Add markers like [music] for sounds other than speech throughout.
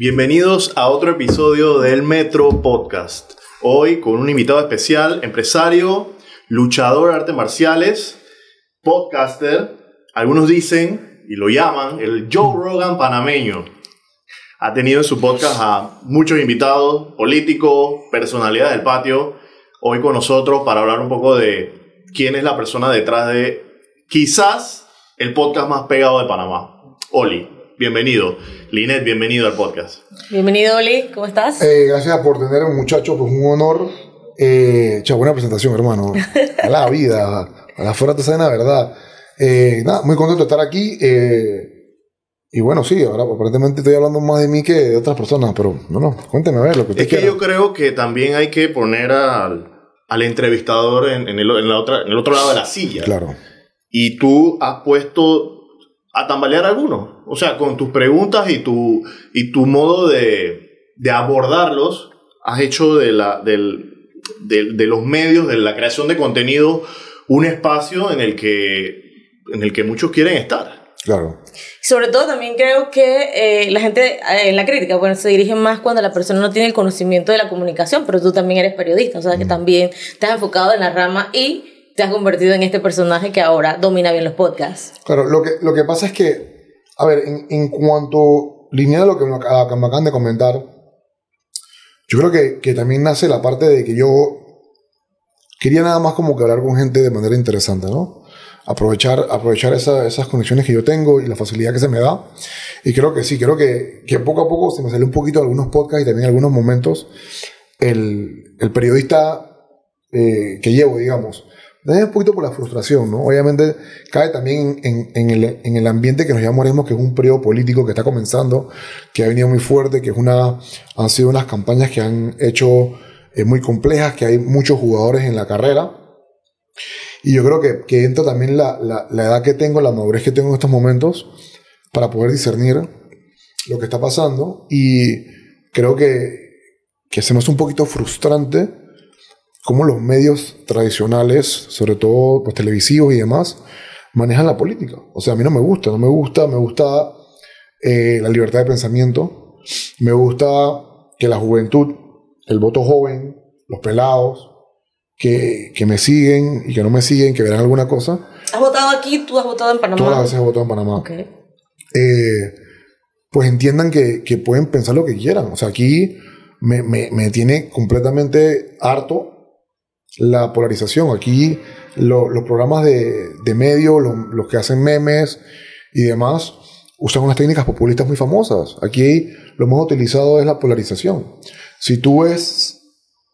Bienvenidos a otro episodio del Metro Podcast. Hoy con un invitado especial, empresario, luchador de artes marciales, podcaster. Algunos dicen y lo llaman el Joe Rogan panameño. Ha tenido en su podcast a muchos invitados, políticos, personalidades del patio. Hoy con nosotros para hablar un poco de quién es la persona detrás de quizás el podcast más pegado de Panamá. Oli, bienvenido. Linet, bienvenido al podcast. Bienvenido, Oli, ¿cómo estás? Eh, gracias por tener un muchacho, pues un honor. Eh, cha, buena presentación, hermano. [laughs] A la vida, a la fuera te salen la verdad. Eh, nada, muy contento de estar aquí. eh, y bueno, sí, ahora aparentemente estoy hablando más de mí que de otras personas, pero no, no, cuénteme a ver lo que usted Es que quiera. yo creo que también hay que poner al, al entrevistador en, en el, en la otra, en el otro lado de la silla. Claro. Y tú has puesto a tambalear a algunos. O sea, con tus preguntas y tu, y tu modo de, de abordarlos, has hecho de, la, del, de, de los medios, de la creación de contenido, un espacio en el que, en el que muchos quieren estar. Claro. Sobre todo también creo que eh, la gente eh, en la crítica, bueno, se dirige más cuando la persona no tiene el conocimiento de la comunicación, pero tú también eres periodista, o sea que también te has enfocado en la rama y te has convertido en este personaje que ahora domina bien los podcasts. Claro, lo que, lo que pasa es que, a ver, en, en cuanto línea de lo que me, ac- que me acaban de comentar, yo creo que, que también nace la parte de que yo quería nada más como que hablar con gente de manera interesante, ¿no? Aprovechar, aprovechar esa- esas conexiones que yo tengo y la facilidad que se me da. Y creo que sí, creo que, que poco a poco se me salió un poquito de algunos podcasts y también algunos momentos el, el periodista eh, que llevo, digamos. También un poquito por la frustración, ¿no? Obviamente cae también en, en el, en el ambiente que nos mismo, que es un periodo político que está comenzando, que ha venido muy fuerte, que es una, han sido unas campañas que han hecho eh, muy complejas, que hay muchos jugadores en la carrera. Y yo creo que, que entra también la, la, la edad que tengo, la madurez que tengo en estos momentos, para poder discernir lo que está pasando. Y creo que, que se me hace un poquito frustrante cómo los medios tradicionales, sobre todo pues, televisivos y demás, manejan la política. O sea, a mí no me gusta, no me gusta, me gusta eh, la libertad de pensamiento, me gusta que la juventud, el voto joven, los pelados, que, que me siguen y que no me siguen, que verán alguna cosa, ¿Has votado aquí? ¿Tú has votado en Panamá? todas las veces he votado en Panamá. Ok. eh, pues entiendan que, que pueden pensar lo que quieran. O sea, aquí me, me, me tiene completamente harto la polarización. Aquí lo- los programas de, de medio, lo- los que hacen memes y demás, usan unas técnicas populistas muy famosas. Aquí lo más utilizado es la polarización. Si tú ves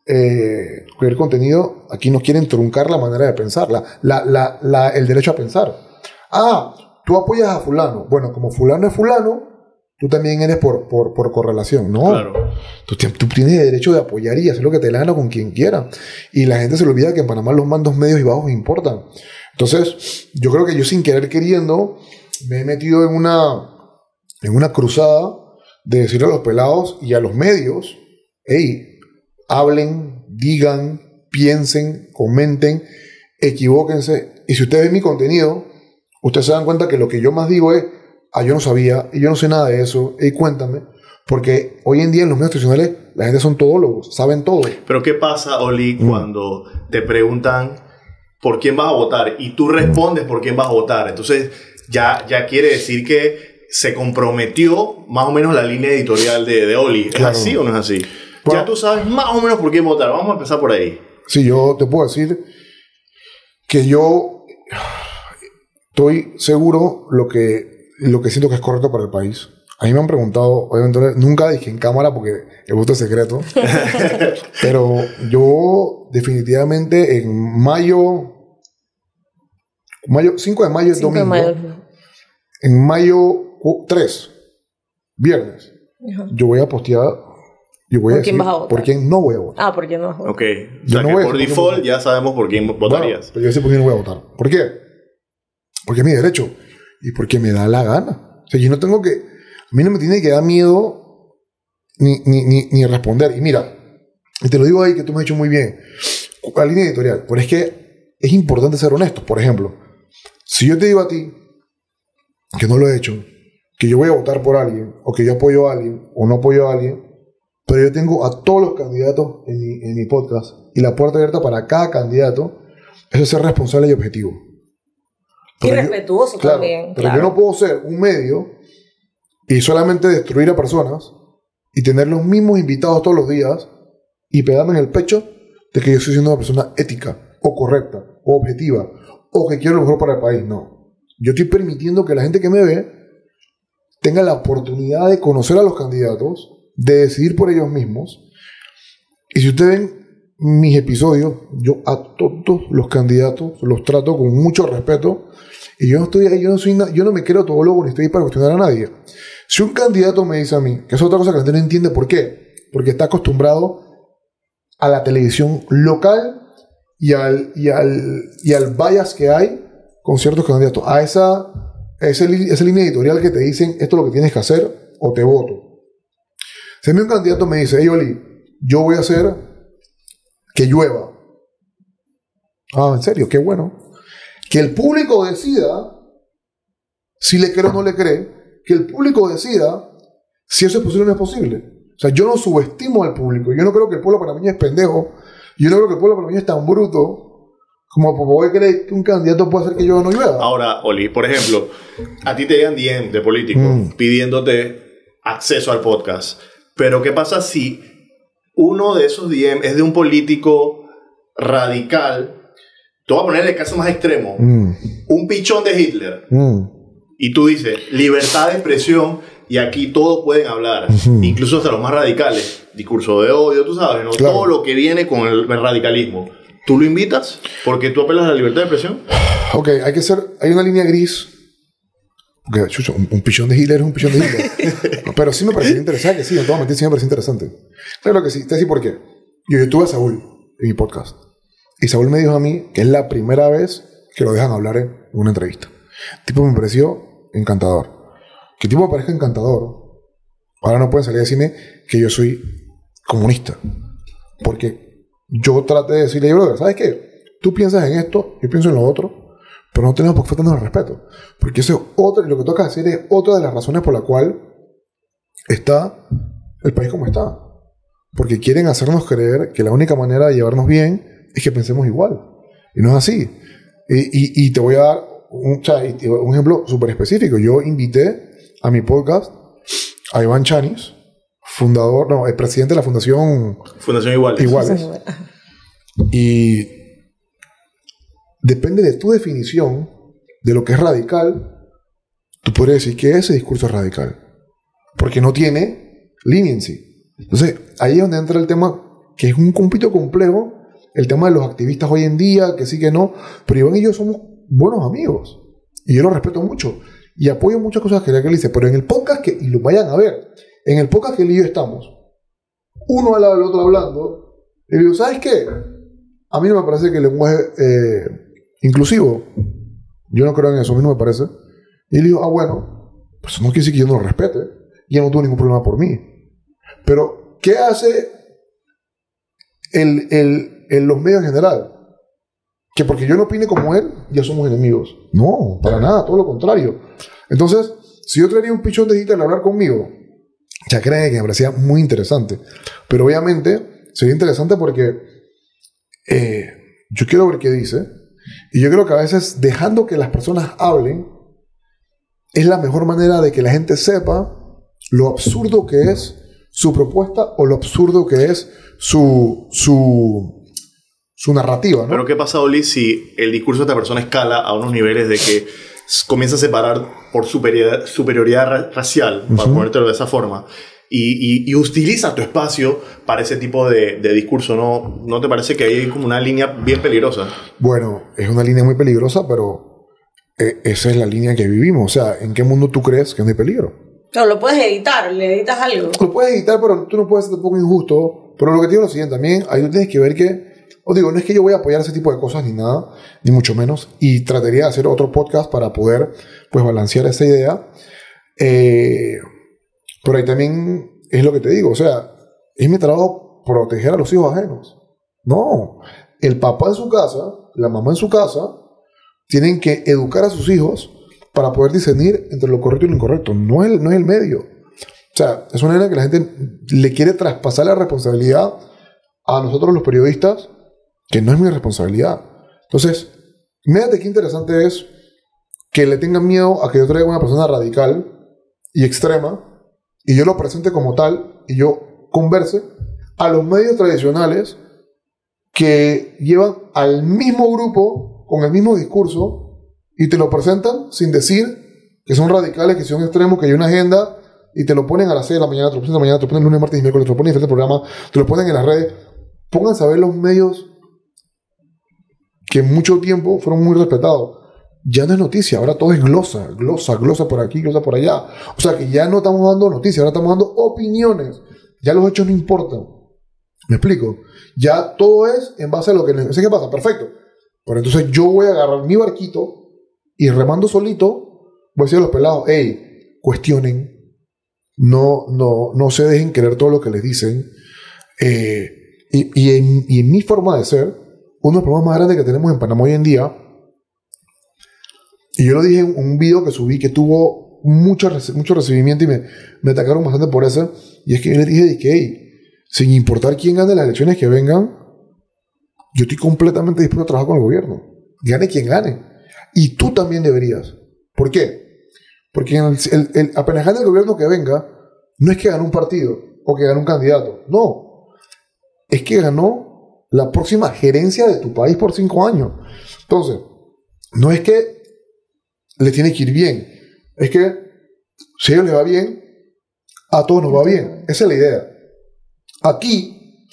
eh, contenido, aquí nos quieren truncar la manera de pensar, la, la, la- el derecho a pensar. Ah, tú apoyas a fulano. Bueno, como fulano es fulano, tú también eres por, por, por correlación. No, Claro. tú, tú tienes derecho de apoyar y hacer lo que te gana con quien quiera. Y la gente se le olvida que en Panamá los mandos medios y bajos importan. Entonces, yo creo que yo sin querer queriendo me he metido en una, en una cruzada de decirle a los pelados y a los medios, hey, hablen, digan, piensen, comenten, equivóquense. Y si ustedes ven mi contenido, ustedes se dan cuenta que lo que yo más digo es, ah, yo no sabía, y yo no sé nada de eso, y cuéntame. Porque hoy en día en los medios tradicionales la gente son todólogos, saben todo. Pero ¿qué pasa, Oli, cuando te preguntan por quién vas a votar y tú respondes por quién vas a votar? Entonces ya, ya quiere decir que se comprometió más o menos la línea editorial de, de Oli. ¿Es Claro. así o no es así? Bueno. ya tú sabes más o menos por quién votar. Vamos a empezar por ahí. Sí, yo te puedo decir que yo estoy seguro lo que, lo que siento que es correcto para el país. A mí me han preguntado, obviamente nunca dije en cámara porque el voto es secreto, [laughs] pero yo definitivamente en mayo, mayo 5 de mayo es 5 de domingo, mayo. en mayo cu- 3, viernes, Ajá. yo voy a postear, yo voy ¿Por a quién decir vas a votar? por quién no voy a votar. Ah, ¿por qué no? Ok. O Yo sea no que voy a por decir default ya sabemos por quién votarías. Bueno, pero yo sé por qué no voy a votar. ¿Por qué? Porque es mi derecho. Y porque me da la gana. O sea, yo no tengo que... A mí no me tiene que dar miedo ni, ni, ni, ni responder. Y mira, y te lo digo ahí que tú me has dicho muy bien. La línea editorial. Pero es que es importante ser honesto. Por ejemplo, si yo te digo a ti que no lo he hecho, que que yo voy a votar por alguien, o que yo apoyo a alguien, o no apoyo a alguien, pero yo tengo a todos los candidatos en mi, en mi podcast y la puerta abierta para cada candidato, eso es ser responsable y objetivo. Y respetuoso claro, también. Pero claro. yo no puedo ser un medio y solamente destruir a personas y tener los mismos invitados todos los días y pegarme en el pecho de que yo estoy siendo una persona ética o correcta o objetiva o que quiero lo mejor para el país. No. Yo estoy permitiendo que la gente que me ve tenga la oportunidad de conocer a los candidatos, de decidir por ellos mismos. Y si ustedes ven mis episodios, yo a todos los candidatos los trato con mucho respeto. Y yo no estoy ahí, yo no, soy yo no me creo todo loco ni estoy ahí para cuestionar a nadie. Si un candidato me dice a mí, que es otra cosa que la no entiende por qué, porque está acostumbrado a la televisión local y al, y al, y al bias que hay con ciertos candidatos, a esa, a ese li- esa línea editorial que te dicen esto es lo que tienes que hacer o te voto. Si a mí un candidato me dice, hey Oli, yo voy a hacer que llueva. Ah, en serio, qué bueno. Que el público decida si le cree o no le cree. Que el público decida si eso es posible o no es posible. O sea, yo no subestimo al público. Yo no creo que el pueblo panameño es pendejo. Yo no creo que el pueblo panameño es tan bruto como poder creer que un candidato puede hacer que yo no llueva. Ahora, Oli, por ejemplo, a ti te llegan DM de políticos Mm. pidiéndote acceso al podcast. Pero ¿qué pasa si uno de esos DM es de un político radical? Te voy a poner el caso más extremo. Mm, Un pichón de Hitler. mm. Y tú dices, libertad de expresión y aquí todos pueden hablar, Ujú. incluso hasta los más radicales. Discurso de odio, tú sabes, ¿no? Claro. todo lo que viene con el radicalismo. ¿Tú lo invitas? Porque tú apelas a la libertad de expresión. Ok, hay que ser. Hay una línea gris. Porque, chucho, un, un pichón de Hitler es un pichón de Hitler. [laughs] Pero sí me pareció interesante, sí, voy a mentir, sí me pareció interesante. Claro que sí, te voy a decir por qué. Yo, yo tuve a Saúl en mi podcast. Y Saúl me dijo a mí que es la primera vez que lo dejan hablar en una entrevista. Tipo me pareció encantador. Que tipo me parezca encantador. Ahora no pueden salir a decirme que yo soy comunista. Porque yo traté de decirle, brother, ¿sabes qué? Tú piensas en esto, yo pienso en lo otro, pero no tenemos por qué faltarnos el respeto. Porque eso es otra, lo que toca hacer es otra de las razones por la cual está el país como está. Porque quieren hacernos creer que la única manera de llevarnos bien es que pensemos igual. Y no es así. Y, y- y te voy a dar un, ejemplo súper específico. Yo invité a mi podcast a Iván Chanis, fundador, no, el presidente de la Fundación Fundación Iguales. Iguales. Y depende de tu definición de lo que es radical, tú podrías decir que ese discurso es radical. Porque no tiene leniency. Entonces, ahí es donde entra el tema, que es un compito complejo, el tema de los activistas hoy en día, que sí que no, pero Iván y yo somos buenos amigos. Y yo lo respeto mucho. Y apoyo muchas cosas que él dice. Pero en el podcast, que, y lo vayan a ver, en el podcast que él y yo estamos, uno al lado del otro hablando, y le digo, ¿sabes qué? A mí no me parece que el lenguaje eh, inclusivo, yo no creo en eso, a mí no me parece. Y él dijo, ah, bueno, pues no quiere decir que yo no lo respete, y él no tuvo ningún problema por mí. Pero, ¿qué hace el, el, el- los medios en general? Que porque yo no opine como él, ya somos enemigos. No, para nada, todo lo contrario. Entonces, si yo traería un pichón de Hitler a hablar conmigo, ya creen que me parecía muy interesante. Pero obviamente sería interesante porque eh, yo quiero ver qué dice. Y yo creo que a veces dejando que las personas hablen es la mejor manera de que la gente sepa lo absurdo que es su propuesta o lo absurdo que es su, su, su narrativa. ¿no? Pero ¿qué pasa, Oli, si el discurso de esta persona escala a unos niveles de que comienza a separar por superioridad, superioridad ra- racial, para Ujú. ponértelo de esa forma, y, y- y utiliza tu espacio para ese tipo de, de discurso? ¿no? ¿No te parece que ahí hay como una línea bien peligrosa? Bueno, es una línea muy peligrosa, pero eh, esa es la línea que vivimos. O sea, ¿en qué mundo tú crees que no hay peligro? Pero lo puedes editar, le editas algo. Lo puedes editar, pero tú no puedes ser tampoco injusto. Pero lo que te digo es lo siguiente, también ahí tú tienes que ver que, os digo, no es que yo voy a apoyar ese tipo de cosas ni nada, ni mucho menos, y trataría de hacer otro podcast para poder, pues, balancear esa idea. Eh, pero ahí también es lo que te digo, o sea, es mi trabajo proteger a los hijos ajenos. No, el papá en su casa, la mamá en su casa, tienen que educar a sus hijos para poder discernir entre lo correcto y lo incorrecto. No es, no es el medio. O sea, es una manera que la gente le quiere traspasar la responsabilidad a nosotros los periodistas, que no es mi responsabilidad. Entonces, mírate qué interesante es que le tengan miedo a que yo traiga una persona radical y extrema y yo lo presente como tal y yo converse a los medios tradicionales que llevan al mismo grupo con el mismo discurso y te lo presentan sin decir que son radicales, que son extremos, que hay una agenda y te lo ponen a las 6 de la mañana, te lo ponen de la mañana, te lo ponen lunes, martes y miércoles, te lo ponen en diferentes programas, te lo ponen en las redes. Pónganse a ver los medios que mucho tiempo fueron muy respetados. Ya no es noticia, ahora todo es glosa, glosa, glosa por aquí, glosa por allá. O sea que ya no estamos dando noticias, ahora estamos dando opiniones. Ya los hechos no importan. ¿Me explico? Ya todo es en base a lo que... ¿Sé qué pasa? Perfecto. Pero entonces yo voy a agarrar mi barquito y remando solito, voy a decir a los pelados, hey, cuestionen, no, no, no se dejen querer todo lo que les dicen. Eh, y en mi forma de ser, uno de los problemas más grandes que tenemos en Panamá hoy en día, y yo lo dije en un video que subí que tuvo mucho, mucho recibimiento y me, me atacaron bastante por eso, y es que yo les dije, que, hey, sin importar quién gane las elecciones que vengan, yo estoy completamente dispuesto a trabajar con el gobierno. Gane quien gane. Y tú también deberías. ¿Por qué? Porque el, el- el- apenas gane el gobierno que venga, no es que ganó un partido o que ganó un candidato. No. Es que ganó la próxima gerencia de tu país por cinco años. Entonces, no es que le tiene que ir bien. Es que si a ellos les va bien, a todos nos va bien. Esa es la idea. Aquí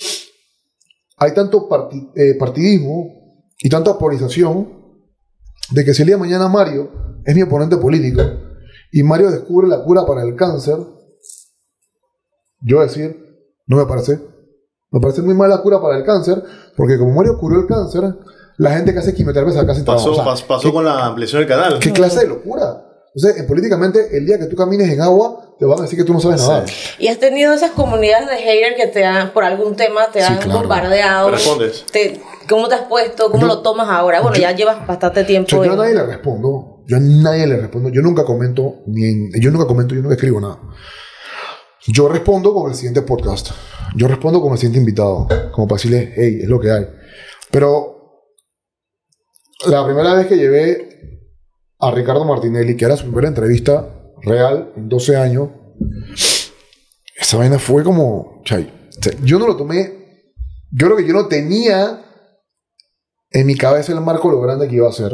hay tanto eh, partidismo y tanta polarización de que si el día de mañana Mario es mi oponente político y Mario descubre la cura para el cáncer, yo voy a decir, no me parece. Me parece muy mala cura para el cáncer, porque como Mario curó el cáncer, la gente que hace quimioterapia se casi Pasó. O sea, pas- pasó con la ampliación del canal. ¿Qué clase de locura? Entonces, en- políticamente, el día que tú camines en agua, te van a decir que tú no sabes Sí. nadar. Y has tenido esas comunidades de haters que te han, por algún tema, te Sí, han claro. bombardeado. ¿Te respondes? Te- ¿Cómo te has puesto? ¿Cómo Yo- lo tomas ahora? Bueno, yo- ya llevas bastante tiempo. sea, yo a nadie le respondo. Yo a nadie le respondo. Yo nunca comento, ni en- yo nunca comento, yo nunca escribo nada. Yo respondo con el siguiente podcast. Yo respondo con el siguiente invitado. Como para decirle, hey, es lo que hay. Pero la primera vez que llevé a Ricardo Martinelli, que era su primera entrevista real en 12 años, esa vaina fue como. chay, yo no lo tomé. Yo creo que yo no tenía en mi cabeza el marco lo grande que iba a ser.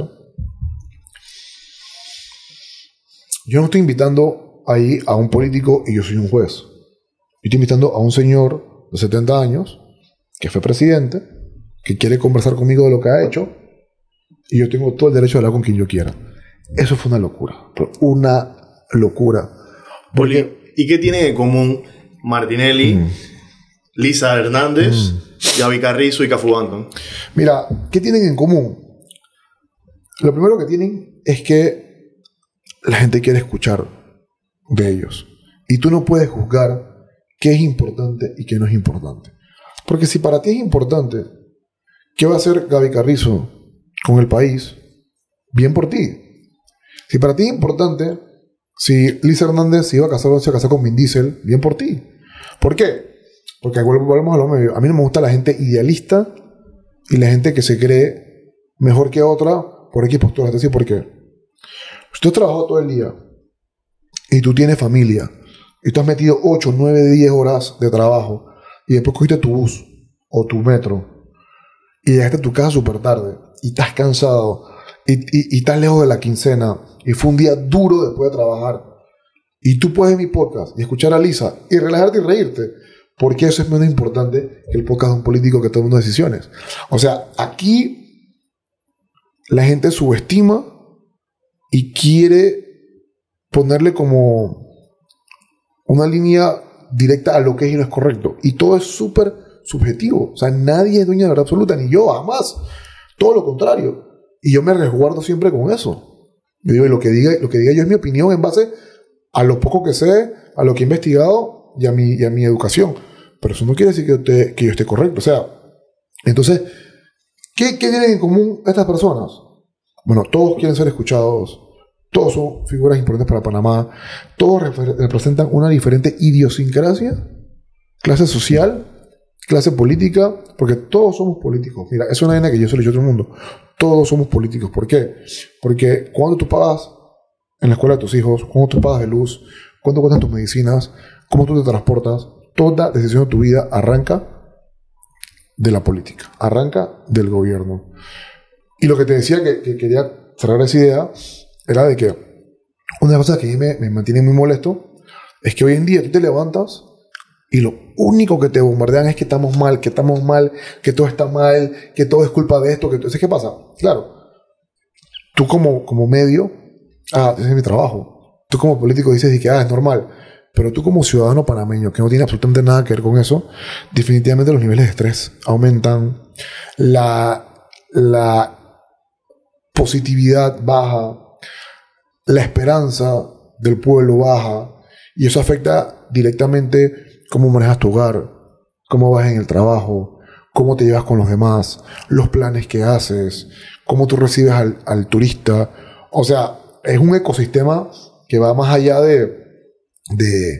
Yo no estoy invitando ahí a un político y yo soy un juez. Yo estoy invitando a un señor de 70 años que fue presidente, que quiere conversar conmigo de lo que ha hecho y yo tengo todo el derecho de hablar con quien yo quiera. Eso fue una locura. Una locura. Poli, ¿Y qué tienen en común Martinelli, Mm. Lisa Hernández, Gaby Carrizo y Cafu Banton? Mira, ¿qué tienen en común? Lo primero que tienen es que la gente quiere escuchar de ellos. Y tú no puedes juzgar qué es importante y qué no es importante. Porque si para ti es importante, ¿qué va a hacer Gaby Carrizo con el país? Bien por ti. Si para ti es importante, si Lisa Hernández se iba a casar o se casar con Vin Diesel, bien por ti. ¿Por qué? Porque volvemos a lo medio. A mí no me gusta la gente idealista y la gente que se cree mejor que otra por X decir, ¿por qué? Has trabajado todo el día y tú tienes familia y tú has metido 8, 9, 10 horas de trabajo y después cogiste tu bus o tu metro y llegaste a tu casa súper tarde y estás cansado y, y- y estás lejos de la quincena y fue un día duro después de trabajar y tú puedes mi podcast y escuchar a Lisa y relajarte y reírte porque eso es menos importante que el podcast de un político que toma decisiones. O sea, aquí la gente subestima y quiere ponerle como una línea directa a lo que es y no es correcto. Y todo es súper subjetivo. O sea, nadie es dueño de la verdad absoluta, ni yo, jamás. Todo lo contrario. Y yo me resguardo siempre con eso. Yo digo, lo que diga, lo que diga yo es mi opinión en base a lo poco que sé, a lo que he investigado y a mi, y a mi educación. Pero eso no quiere decir que yo que yo esté correcto. O sea, entonces, ¿qué, ¿qué tienen en común estas personas? Bueno, todos quieren ser escuchados, todos son figuras importantes para Panamá, todos representan una diferente idiosincrasia, clase social, clase política, porque todos somos políticos. Mira, es una vaina que yo se lo he dicho a todo el mundo. Todos somos políticos. ¿Por qué? Porque cuando tú pagas en la escuela de tus hijos, cuando tú pagas de luz, cuánto cuestan tus medicinas, cómo tú te transportas, toda decisión de tu vida arranca de la política, arranca del gobierno. Y lo que te decía que, quería cerrar esa idea era de que una de las cosas que a mí me, me mantiene muy molesto es que hoy en día tú te levantas y lo único que te bombardean es que estamos mal, que estamos mal, que todo está mal, que todo es culpa de esto. Que Entonces, ¿qué pasa? Claro, tú como, como medio, ah, ese es mi trabajo. Tú como político dices que ah, es normal. Pero tú como ciudadano panameño, que no tiene absolutamente nada que ver con eso, definitivamente los niveles de estrés aumentan, la, la positividad baja, la esperanza del pueblo baja, y eso afecta directamente cómo manejas tu hogar, cómo vas en el trabajo, cómo te llevas con los demás, los planes que haces, cómo tú recibes al, turista. O sea, es un ecosistema que va más allá de, de,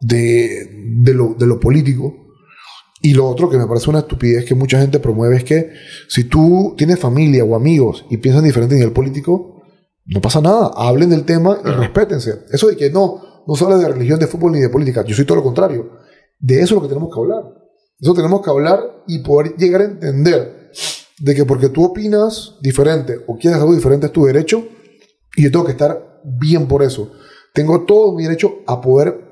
de, lo, de lo político. Y lo otro que me parece una estupidez que mucha gente promueve es que si tú tienes familia o amigos y piensan diferente en el político, no pasa nada. Hablen del tema y respétense. Eso de que no, no se habla de religión, de fútbol ni de política. Yo soy todo lo contrario. De eso es lo que tenemos que hablar. Eso tenemos que hablar y poder llegar a entender de que porque tú opinas diferente o quieres algo diferente es tu derecho y yo tengo que estar bien por eso. Tengo todo mi derecho a poder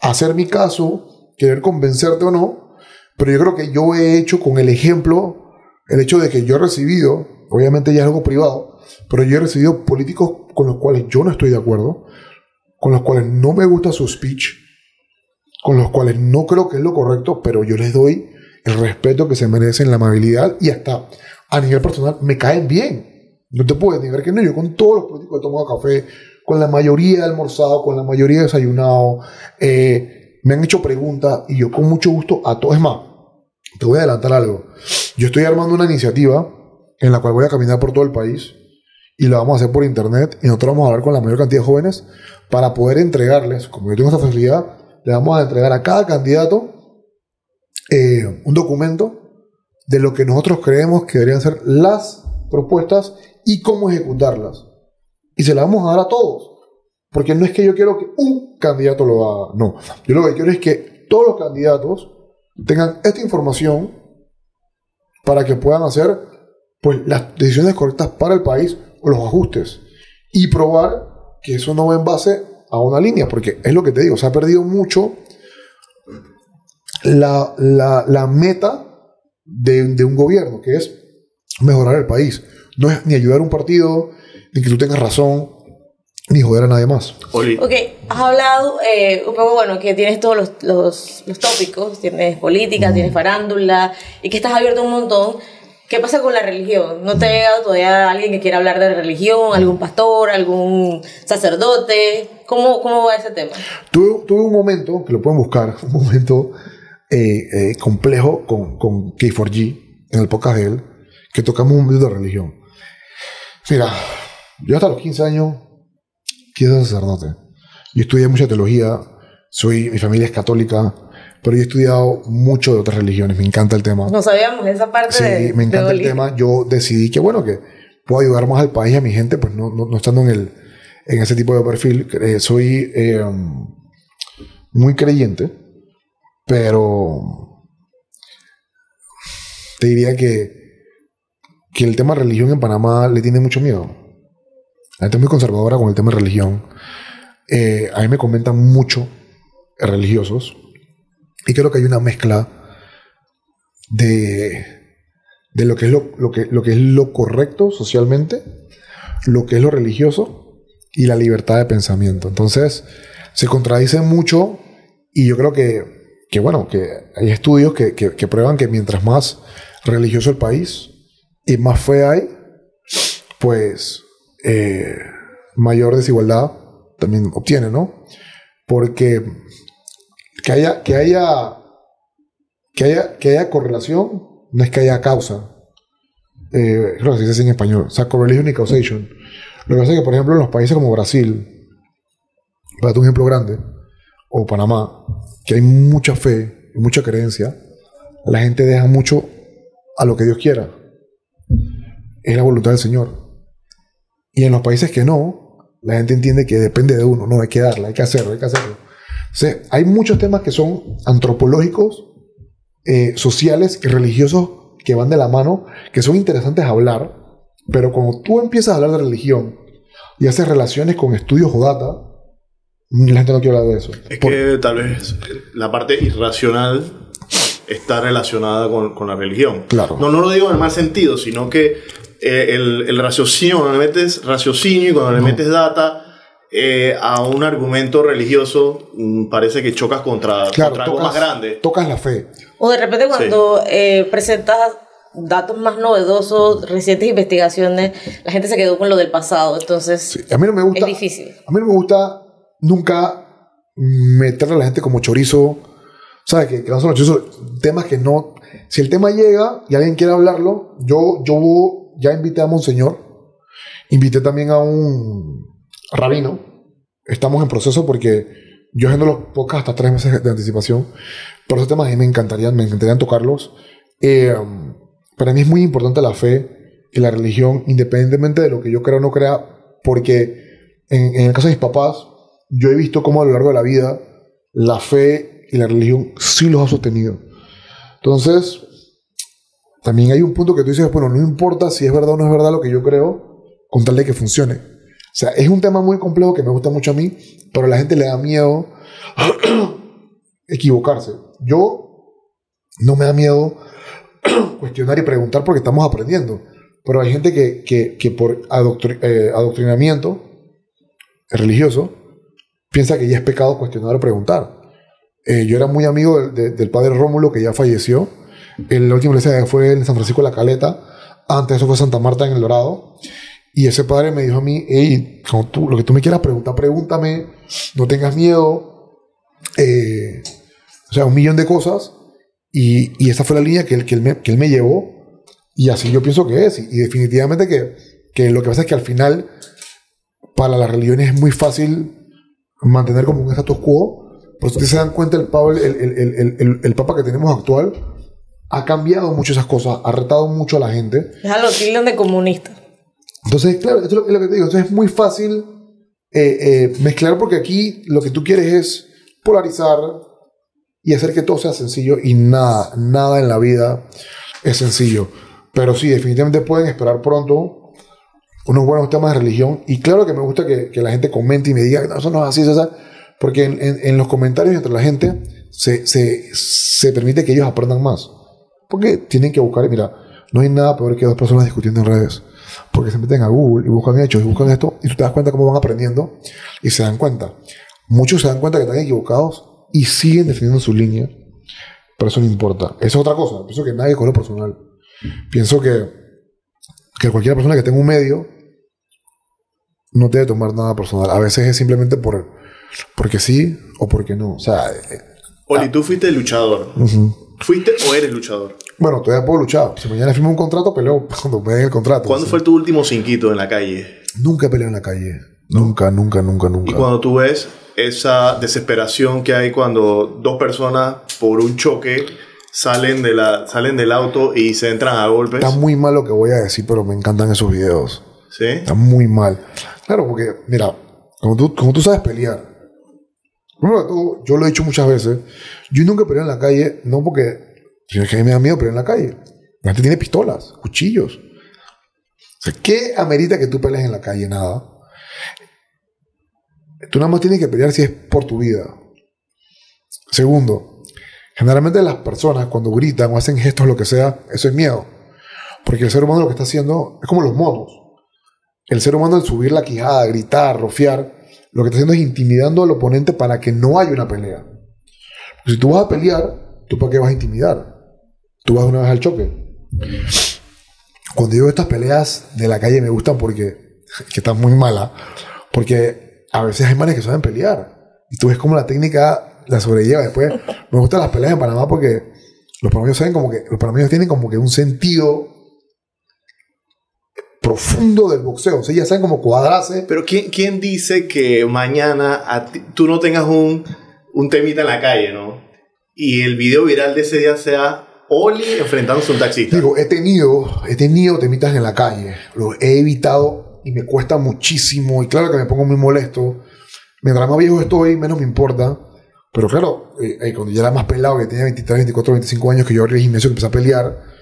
hacer mi caso, querer convencerte o no, pero yo creo que yo he hecho con el ejemplo, el hecho de que yo he recibido, obviamente ya es algo privado, pero yo he recibido políticos con los cuales yo no estoy de acuerdo, con los cuales no me gusta su speech, con los cuales no creo que es lo correcto, pero yo les doy el respeto que se merecen, la amabilidad y hasta a nivel personal me caen bien. No te puedes negar que no. Yo con todos los políticos he tomado café, con la mayoría he almorzado, con la mayoría he desayunado, eh, me han hecho preguntas y yo con mucho gusto a todos. Es más, te voy a adelantar algo. Yo estoy armando una iniciativa en la cual voy a caminar por todo el país y lo vamos a hacer por internet y nosotros vamos a hablar con la mayor cantidad de jóvenes para poder entregarles, como yo tengo esa facilidad, le vamos a entregar a cada candidato eh, un documento de lo que nosotros creemos que deberían ser las propuestas y cómo ejecutarlas. Y se las vamos a dar a todos. Porque no es que yo quiero que un candidato lo haga, no. Yo lo que quiero es que todos los candidatos tengan esta información para que puedan hacer pues, las decisiones correctas para el país los ajustes. Y probar que eso no va en base a una línea, porque es lo que te digo, se ha perdido mucho la, la, meta de, de, un gobierno, que es mejorar el país. No es ni ayudar a un partido, ni que tú tengas razón, ni joder a nadie más. Ok, has hablado eh, un poco, bueno, que tienes todos los, los, los tópicos, tienes política, tienes farándula, y que estás abierto un montón. ¿Qué pasa con la religión? ¿No te ha llegado todavía alguien que quiera hablar de religión? ¿Algún pastor? ¿Algún sacerdote? ¿Cómo, cómo va ese tema? Tuve, tuve un momento, que lo pueden buscar, [laughs] un momento eh, eh, complejo con, con K4G, en el podcast de él, que tocamos un video de religión. Mira, yo hasta los 15 años quise ser sacerdote. Yo estudié mucha teología, soy, mi familia es católica, pero yo he estudiado mucho de otras religiones, me encanta el tema. No sabíamos esa parte sí, me encanta el tema. Yo decidí que, bueno, que puedo ayudar más al país y a mi gente, pues no, no, estando en, el, en ese tipo de perfil. Eh, soy eh, muy creyente, pero te diría que, que el tema religión en Panamá le tiene mucho miedo. La gente es muy conservadora con el tema de religión. Eh, a mí me comentan mucho religiosos y creo que hay una mezcla de, de lo, que es lo, que, lo que es lo correcto socialmente, lo que es lo religioso y la libertad de pensamiento. Entonces, se contradicen mucho y yo creo que, que bueno, que hay estudios que, que, prueban que mientras más religioso el país y más fe hay, pues eh, mayor desigualdad también obtiene, ¿no? Porque que haya, que haya, que haya, correlación, no es que haya causa. Eh, creo que se dice en español. O sea, correlation y causation. Lo que pasa es que, por ejemplo, en los países como Brasil, para dar un ejemplo grande, o Panamá, que hay mucha fe y mucha creencia, la gente deja mucho a lo que Dios quiera. Es la voluntad del Señor. Y en los países que no, la gente entiende que depende de uno, no, hay que darla, hay que hacerlo, hay que hacerlo. Sea, hay muchos temas que son antropológicos, eh, sociales y religiosos que van de la mano, que son interesantes hablar, pero cuando tú empiezas a hablar de religión y haces relaciones con estudios o data, la gente no quiere hablar de eso. Es Por- que tal vez la parte irracional está relacionada con, con la religión. Claro. No, no lo digo en el mal sentido, sino que eh, el, el raciocinio, cuando le metes raciocinio y cuando le metes data eh, a un argumento religioso, mm, parece que chocas contra, claro, contra algo tocas, más grande. tocas la fe. O de repente cuando eh, presentas datos más novedosos, recientes investigaciones, la gente se quedó con lo del pasado. Entonces, Sí, A mí no me gusta. es difícil. A mí no me gusta nunca meterle a la gente como chorizo. ¿Sabes? Que, que no son los chorizos. Temas que no. Si el tema llega y alguien quiere hablarlo, yo, yo ya invité a Monseñor. Invité también a un rabino. Estamos en proceso porque yo haciendo los podcasts hasta tres meses de anticipación. Pero esos temas a me encantarían, me encantarían tocarlos. Eh, para mí es muy importante la fe y la religión, independientemente de lo que yo crea o no crea, porque en, en el caso de mis papás, yo he visto cómo a lo largo de la vida la fe y la religión sí los ha sostenido. Entonces, también hay un punto que tú dices, bueno, no importa si es verdad o no es verdad lo que yo creo, con tal de que funcione. Sea, es un tema muy complejo que me gusta mucho a mí, pero a la gente le da miedo [clears throat] equivocarse. Yo no me da miedo [clears throat] cuestionar y preguntar porque estamos aprendiendo. Pero hay gente que, que, que por eh, adoctrinamiento religioso piensa que ya es pecado cuestionar o preguntar. Eh, yo era muy amigo del, de- del padre Rómulo, que ya falleció. El, la última iglesia fue en San Francisco de la Caleta. Antes eso fue Santa Marta en El Dorado. Y ese padre me dijo a mí, hey, tú, lo que tú me quieras preguntar, pregúntame, no tengas miedo. Eh, o sea, un millón de cosas. Y, y esa fue la línea que él, que él, me, que él me llevó. Y así yo pienso que es. Y, y definitivamente que, que lo que pasa es que al final, para las religiones es muy fácil mantener como un status quo. Por eso ustedes se dan cuenta, el, papa- el, el, el, el- papa que tenemos actual ha cambiado mucho esas cosas, ha retado mucho a la gente. Es a lo tildan de comunista. Entonces, claro, esto es lo, que te digo. Entonces es muy fácil eh, eh, mezclar porque aquí lo que tú quieres es polarizar y hacer que todo sea sencillo y nada, nada en la vida es sencillo. Pero sí, definitivamente pueden esperar pronto unos buenos temas de religión. Y claro que me gusta que, que la gente comente y me diga, no, eso no es así, César. Porque en, en- en los comentarios entre la gente se, se, se permite que ellos aprendan más. Porque tienen que buscar, mira, no hay nada peor que dos personas discutiendo en redes. Porque se meten a Google y buscan hechos y buscan esto y tú te das cuenta cómo van aprendiendo y se dan cuenta. Muchos se dan cuenta que están equivocados y siguen defendiendo su línea. Pero eso no importa. Eso es otra cosa. Pienso que nadie coge lo personal. Pienso que, que cualquier persona que tenga un medio no debe tomar nada personal. A veces es simplemente por, porque sí o porque no. O sea, eh, Oli, tú fuiste luchador. ¿Fuiste o eres luchador? bueno, todavía puedo luchar. Si mañana firmo un contrato, peleo [laughs] cuando me den el contrato. ¿Cuándo fue tu último cinquito en la calle? Nunca he peleado en la calle. Nunca, nunca, nunca, nunca. Y cuando tú ves esa desesperación que hay cuando dos personas por un choque salen, de la, salen del auto y se entran a golpes. Está muy mal lo que voy a decir, pero me encantan esos videos. ¿Sí? Está muy mal. Claro, porque, mira, como tú, como tú sabes pelear, primero todo, yo lo he dicho muchas veces, yo nunca peleo en la calle, no porque, sino que a me da miedo pelear en la calle. La gente tiene pistolas, cuchillos. ¿qué amerita que tú pelees en la calle? Nada. Tú nada más tienes que pelear si es por tu vida. Segundo, generalmente las personas cuando gritan o hacen gestos, lo que sea, eso es miedo. Porque el ser humano lo que está haciendo es como los monos. El ser humano al subir la quijada, gritar, rofiar, lo que está haciendo es intimidando al oponente para que no haya una pelea. Si tú vas a pelear, ¿tú para qué vas a intimidar? Tú vas una vez al choque. Cuando yo veo estas peleas de la calle me gustan porque que están muy malas, porque a veces hay manes que saben pelear y tú ves cómo la técnica la sobrelleva. Después me gustan las peleas en Panamá porque los panameños saben como que los panameños tienen como que un sentido profundo del boxeo. O sea, ya saben cómo cuadrarse. Pero ¿quién, quién dice que mañana a ti- tú no tengas un, un temita en la calle, ¿no? Y el video viral de ese día sea Oli enfrentándose a un taxista. Digo, he tenido, he tenido temitas en la calle. Lo he evitado y me cuesta muchísimo. Y claro que me pongo muy molesto. Mientras más viejo estoy, menos me importa. Pero claro, eh, eh, cuando ya era más pelado, que tenía 23, 24, 25 años, que yo abrí el gimnasio que empecé a pelear,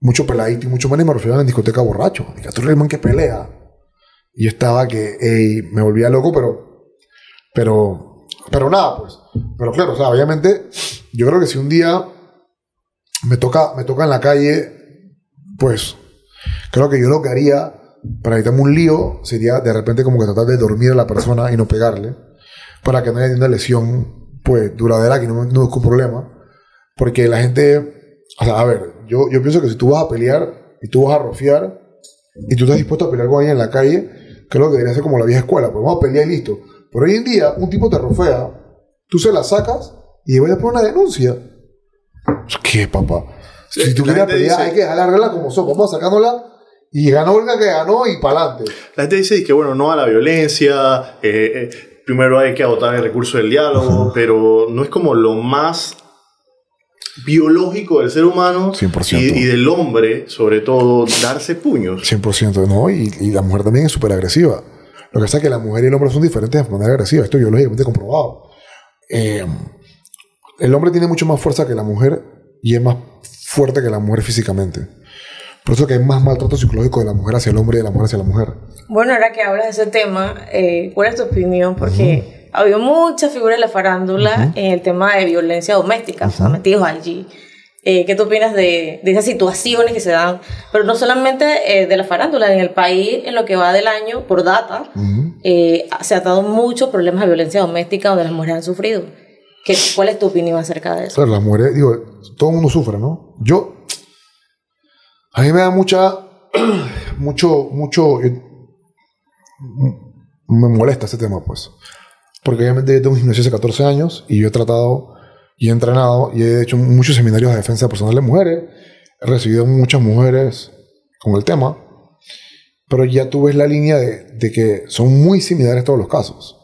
mucho peladito y mucho manes me referían en discoteca borracho. Dije, tú eres el man que pelea. Y yo estaba que ey, me volvía loco, pero, pero, pero nada, pues. Pero claro, o obviamente, yo creo que si un día me toca, me toca en la calle, pues, creo que yo lo que haría para evitarme un lío sería de repente como que tratar de dormir a la persona y no pegarle, para que no haya una lesión, pues, duradera, que no, no es un problema. Porque la gente, o sea, a ver, yo, yo pienso que si tú vas a pelear y tú vas a rofiar y tú estás dispuesto a pelear con alguien en la calle, creo que debería ser como la vieja escuela, pues vamos a pelear y listo. Pero hoy en día, un tipo te rofea, tú se la sacas y vas a poner una denuncia. ¿Qué, papá? Sí, si tú la quieres pelear, dice- hay que dejar la regla como son. Vamos sacándola y ganó Olga que ganó y para adelante. La gente dice que, bueno, no a la violencia, eh, eh, primero hay que agotar el recurso del diálogo, [laughs] pero no es como lo más biológico del ser humano 100%. y, y del hombre, sobre todo, darse puños. 100%, ¿no? Y, y la mujer también es súper agresiva. Lo que pasa es que la mujer y el hombre son diferentes de manera agresiva. Esto es biológicamente comprobado. Eh, el hombre tiene mucho más fuerza que la mujer y es más fuerte que la mujer físicamente. Por eso que hay más maltrato psicológico de la mujer hacia el hombre y de la mujer hacia la mujer. Bueno, ahora que hablas de ese tema, eh, ¿cuál es tu opinión? Porque habido muchas figuras de la farándula en el tema de violencia doméstica, o sea, metidos allí. Eh, ¿Qué tú opinas de, de esas situaciones que se dan? Pero no solamente eh, de la farándula, en el país, en lo que va del año, por data, eh, se ha dado muchos problemas de violencia doméstica donde las mujeres han sufrido. ¿Qué, ¿Cuál es tu opinión acerca de eso? Claro, las mujeres, digo, todo el mundo sufre, ¿no? Yo, a mí me da mucha, [clears throat] mucho, mucho, me molesta ese tema, pues. Porque obviamente yo tengo un gimnasio hace 14 años y yo he tratado y he entrenado y he hecho muchos seminarios de defensa personal de mujeres. He recibido muchas mujeres con el tema. Pero ya tú ves la línea de, de que son muy similares todos los casos.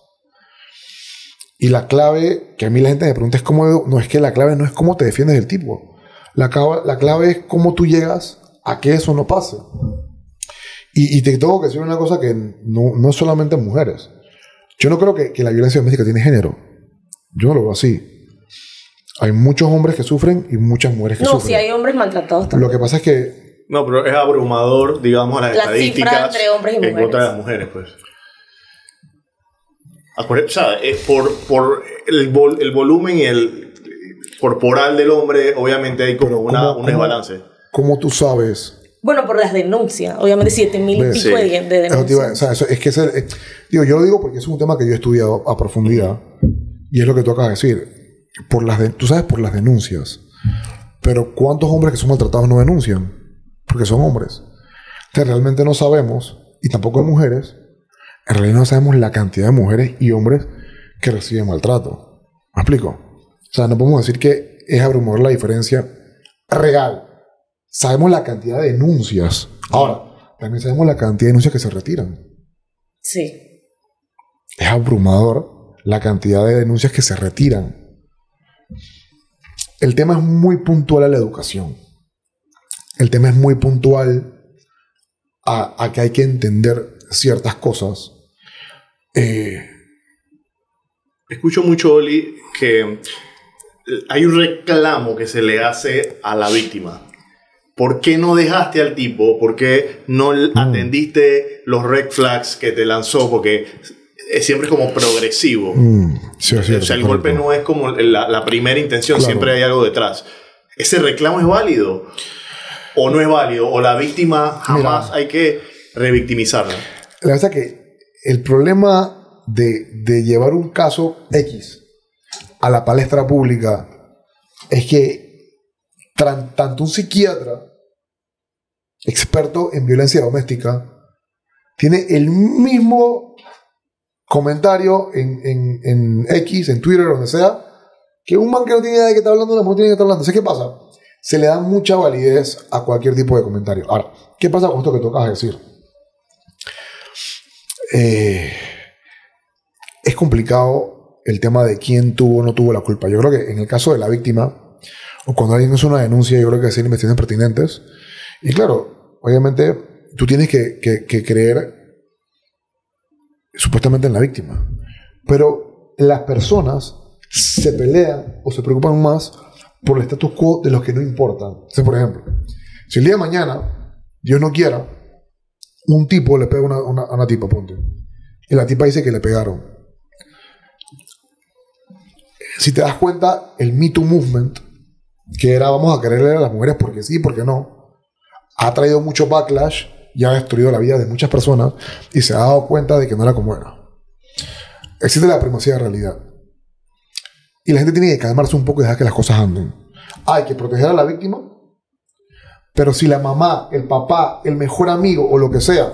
Y la clave, que a mí la gente me pregunta es cómo, no es que la clave no es cómo te defiendes del tipo. La, la clave es cómo tú llegas a que eso no pase. Y, y te tengo que decir una cosa que no, no es solamente en mujeres. Yo no creo que, que la violencia doméstica tiene género. Yo no lo veo así. Hay muchos hombres que sufren y muchas mujeres que No, sufren. si hay hombres maltratados también. Lo que pasa es que No, pero es abrumador, digamos, las La estadísticas cifra entre hombres y en contra de mujeres. las mujeres, pues. O sea, por, por el, vol- el volumen y el corporal del hombre, obviamente hay como Pero una, ¿cómo- un cómo- desbalance. ¿cómo tú sabes Bueno, por las denuncias. Obviamente, 7 mil y pico sí. de, de iba- o denuncias. sea, eso- es que ese- eh, digo, yo lo digo porque es un tema que yo he estudiado a profundidad y es lo que tú acabas de decir. Por las de- tú sabes por las denuncias, pero ¿cuántos hombres que son maltratados no denuncian? Porque son hombres. Entonces, realmente no sabemos, y tampoco hay mujeres, en realidad no sabemos la cantidad de mujeres y hombres que reciben maltrato. ¿Me explico? O sea, no podemos decir que es abrumador la diferencia real. Sabemos la cantidad de denuncias. Ahora, también sabemos la cantidad de denuncias que se retiran. Sí. Es abrumador la cantidad de denuncias que se retiran. El tema es muy puntual a la educación. El tema es muy puntual a, a que hay que entender ciertas cosas. Eh, Escucho mucho, Oli, que hay un reclamo que se le hace a la víctima. ¿Por qué no dejaste al tipo? ¿Por qué no Mm. atendiste los red flags que te lanzó? Porque es siempre como progresivo. mm, sí, es o sea, el correcto. golpe no es como la, la primera intención, Claro. siempre hay algo detrás. ¿Ese reclamo es válido? ¿O no es válido? ¿O la víctima jamás Mira. hay que revictimizarla? La verdad es que el problema de, de llevar un caso X a la palestra pública es que tanto un psiquiatra experto en violencia doméstica tiene el mismo comentario en, en- en X, en Twitter, donde sea, que un man que no tiene idea de qué está hablando, no tiene que estar hablando. ¿Sabes qué pasa? Se le da mucha validez a cualquier tipo de comentario. Ahora, ¿qué pasa con esto que tocas de decir? eh, es complicado el tema de quién tuvo o no tuvo la culpa. Yo creo que en el caso de la víctima, o cuando alguien hace una denuncia, yo creo que hacen investigaciones pertinentes. Y claro, obviamente tú tienes que, creer supuestamente en la víctima. Pero las personas se pelean o se preocupan más por el status quo de los que no importan. Entonces, por ejemplo, si el día de mañana, Dios no quiera, un tipo le pega a una, una- a una tipa, ponte. Y la tipa dice que le pegaron. Si te das cuenta, el Me Too Movement, que era vamos a quererle a las mujeres porque sí, porque no, ha traído mucho backlash y ha destruido la vida de muchas personas y se ha dado cuenta de que no era como era. Existe la primacía de realidad. Y la gente tiene que calmarse un poco y dejar que las cosas anden. Hay que proteger a la víctima, pero si la mamá, el papá, el mejor amigo o lo que sea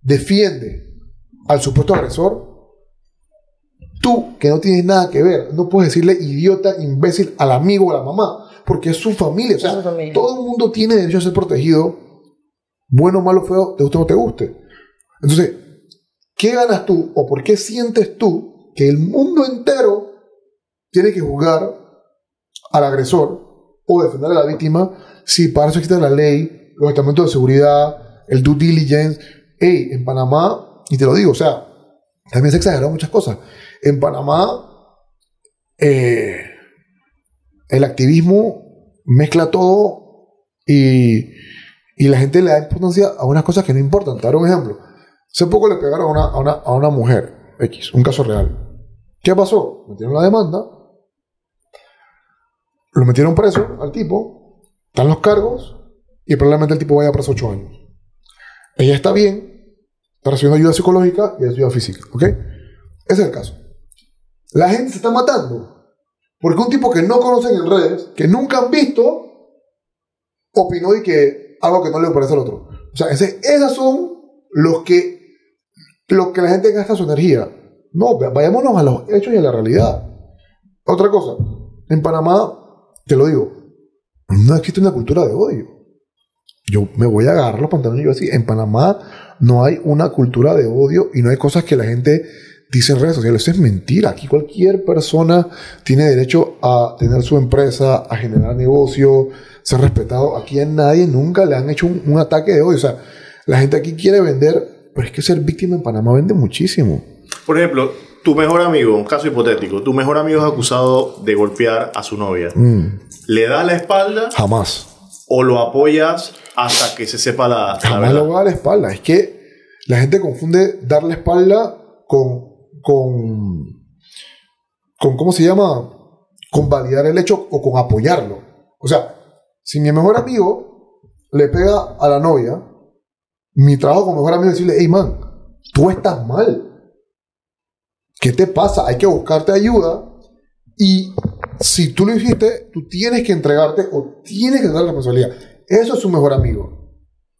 defiende al supuesto agresor, tú que no tienes nada que ver, no puedes decirle idiota, imbécil al amigo o a la mamá, porque es su familia. O sea, familia. todo el mundo tiene derecho a ser protegido, bueno, malo, feo, te guste o no te guste. Entonces, ¿qué ganas tú o por qué sientes tú que el mundo entero tiene que juzgar al agresor o defender a la víctima si para eso existe la ley, los estamentos de seguridad, el due diligence? Hey, en Panamá, y te lo digo, o sea, también se exageraron muchas cosas. En Panamá, eh, el activismo mezcla todo y, y la gente le da importancia a unas cosas que no importan. Te daré un ejemplo. Hace poco le pegaron a una, a una, a una mujer, X, un caso real. ¿Qué pasó? Metieron la demanda, lo metieron preso al tipo, están los cargos y probablemente el tipo vaya preso ocho años. Ella está bien, está recibiendo ayuda psicológica y ayuda física, ¿ok? Ese es el caso. La gente se está matando porque un tipo que no conocen en redes, que nunca han visto, opinó y que algo que no le parece al otro. O sea, ese, esos son los que, los que la gente gasta su energía. No, vayámonos a los hechos y a la realidad. Otra cosa, en Panamá, te lo digo, no existe una cultura de odio. Yo me voy a agarrar los pantalones y yo así. En Panamá no hay una cultura de odio y no hay cosas que la gente dice en redes sociales. Eso es mentira. Aquí cualquier persona tiene derecho a tener su empresa, a generar negocio, ser respetado. Aquí a nadie nunca le han hecho un, un ataque de odio. O sea, la gente aquí quiere vender, pero es que ser víctima en Panamá vende muchísimo. Por ejemplo, tu mejor amigo, un caso hipotético, tu mejor amigo es acusado de golpear a su novia. Mm, ¿Le das la espalda jamás. o lo apoyas hasta que se sepa la, la Jamás verdad? lo voy a dar la espalda. Es que la gente confunde dar la espalda con, con, con, ¿cómo se llama? Con validar el hecho o con apoyarlo. O sea, si mi mejor amigo le pega a la novia, mi trabajo como mejor amigo es decirle, hey man, tú estás mal. ¿Qué te pasa? Hay que buscarte ayuda y si tú lo hiciste, tú tienes que entregarte o tienes que tener la responsabilidad. Eso es un mejor amigo.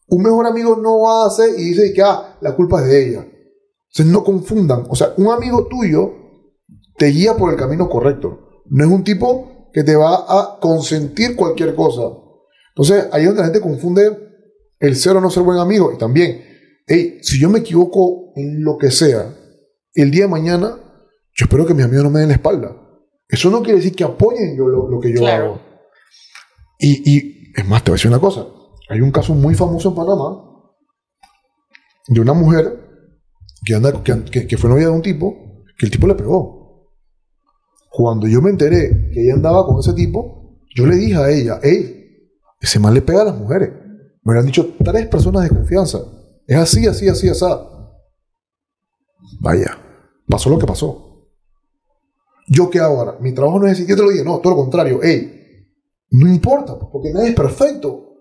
Un mejor amigo no va a hacer y dice que ah, la culpa es de ella. Entonces no confundan. O sea, un amigo tuyo te guía por el camino correcto. No es un tipo que te va a consentir cualquier cosa. Entonces ahí es donde la gente confunde el ser o no ser buen amigo. Y también, hey, si yo me equivoco en lo que sea, el día de mañana, yo espero que mis amigos no me den la espalda. Eso no quiere decir que apoyen yo lo, lo que yo Claro. hago. Y, y es más, te voy a decir una cosa. Hay un caso muy famoso en Panamá de una mujer que, anda, que, que- fue novia de un tipo que el tipo le pegó. Cuando yo me enteré que ella andaba con ese tipo, yo le dije a ella, hey, ese mal le pega a las mujeres. Me lo han dicho tres personas de confianza. Es así, así, así, así. Vaya, pasó lo que pasó. ¿Yo qué hago ahora? Mi trabajo no es decir, yo te lo dije, no, todo lo contrario. Hey, no importa, porque nadie es perfecto.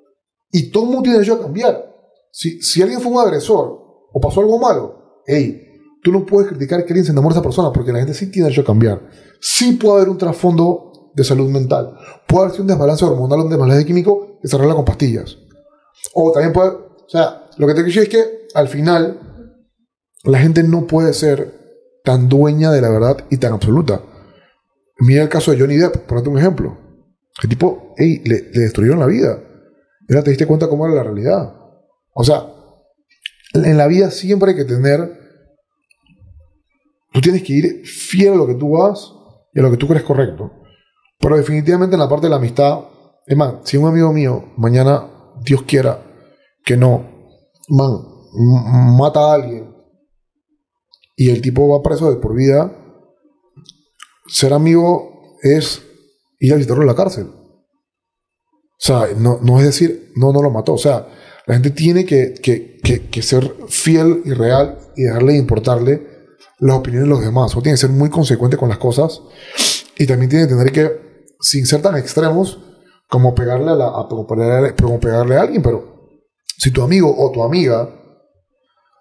Y todo el mundo tiene derecho a cambiar. Si, si alguien fue un agresor o pasó algo malo, hey, tú no puedes criticar que alguien se enamore de esa persona porque la gente sí tiene derecho a cambiar. Sí puede haber un trasfondo de salud mental. Puede haber un desbalance hormonal un desbalance químico que se arregla con pastillas. O también puede. O sea, lo que te quiero decir es que al final la gente no puede ser tan dueña de la verdad y tan absoluta. Mira el caso de Johnny Depp, por un ejemplo. El tipo, hey, le, le destruyeron la vida. Ahora te diste cuenta cómo era la realidad. O sea, en la vida siempre hay que tener tú tienes que ir fiel a lo que tú vas y a lo que tú crees correcto. Pero definitivamente en la parte de la amistad, es más, si un amigo mío mañana, Dios quiera, que no, man, mata a alguien y el tipo va preso de por vida, ser amigo es ir a visitarlo en la cárcel. O sea, no, no es decir, no, no lo mató. O sea, la gente tiene que, que, que, que ser fiel y real y dejarle de importarle las opiniones de los demás. O tiene que ser muy consecuente con las cosas y también tiene que tener que, sin ser tan extremos, como pegarle a, la, a- como pegarle, como pegarle a alguien, pero si tu amigo o tu amiga